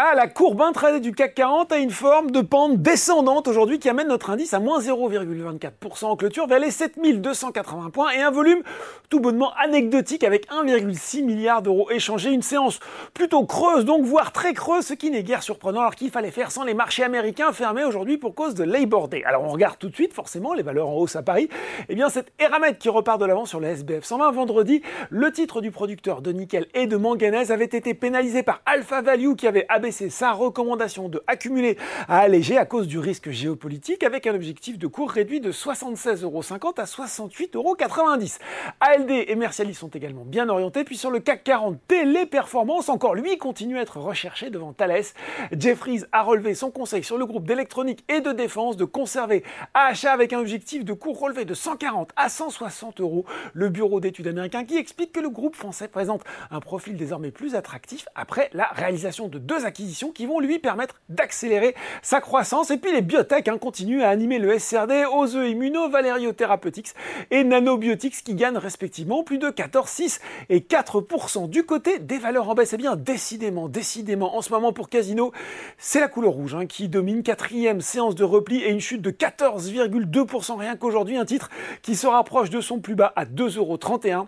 Ah, la courbe intraday du CAC 40 a une forme de pente descendante aujourd'hui qui amène notre indice à moins 0,24% en clôture vers les 7280 points et un volume tout bonnement anecdotique avec 1,6 milliard d'euros échangés. Une séance plutôt creuse, donc voire très creuse, ce qui n'est guère surprenant alors qu'il fallait faire sans les marchés américains fermés aujourd'hui pour cause de Labor Day. Alors on regarde tout de suite forcément les valeurs en hausse à Paris. Eh bien c'est Eramet qui repart de l'avant sur le SBF 120 vendredi. Le titre du producteur de nickel et de manganèse avait été pénalisé par Alpha Value qui avait abaissé c'est sa recommandation de accumuler à alléger à cause du risque géopolitique avec un objectif de cours réduit de 76,50€ à 68,90€. ALD et Mercialis sont également bien orientés, puis sur le CAC 40, Téléperformance, encore lui, continue à être recherché devant Thales. Jeffries a relevé son conseil sur le groupe d'électronique et de défense de conserver à achat avec un objectif de cours relevé de 140 à 160 euros. Le bureau d'études américain qui explique que le groupe français présente un profil désormais plus attractif après la réalisation de deux acquisitions qui vont lui permettre d'accélérer sa croissance. Et puis les biotech hein, continuent à animer le SRD, aux Immuno, Valerio Therapeutics et Nanobiotics qui gagnent respectivement plus de 14, 6 et 4% du côté des valeurs en baisse. Et eh bien décidément, décidément, en ce moment pour Casino, c'est la couleur rouge hein, qui domine. Quatrième séance de repli et une chute de 14,2% rien qu'aujourd'hui. Un titre qui se rapproche de son plus bas à 2,31€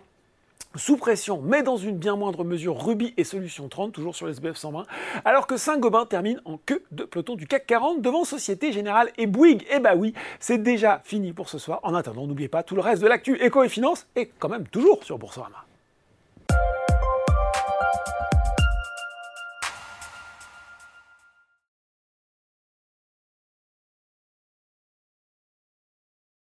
sous pression, mais dans une bien moindre mesure, Ruby et Solution 30, toujours sur SBF 120, alors que Saint-Gobain termine en queue de peloton du CAC 40 devant Société Générale et Bouygues. Et eh bah oui, c'est déjà fini pour ce soir. En attendant, n'oubliez pas, tout le reste de l'actu éco et finance est quand même toujours sur Boursorama.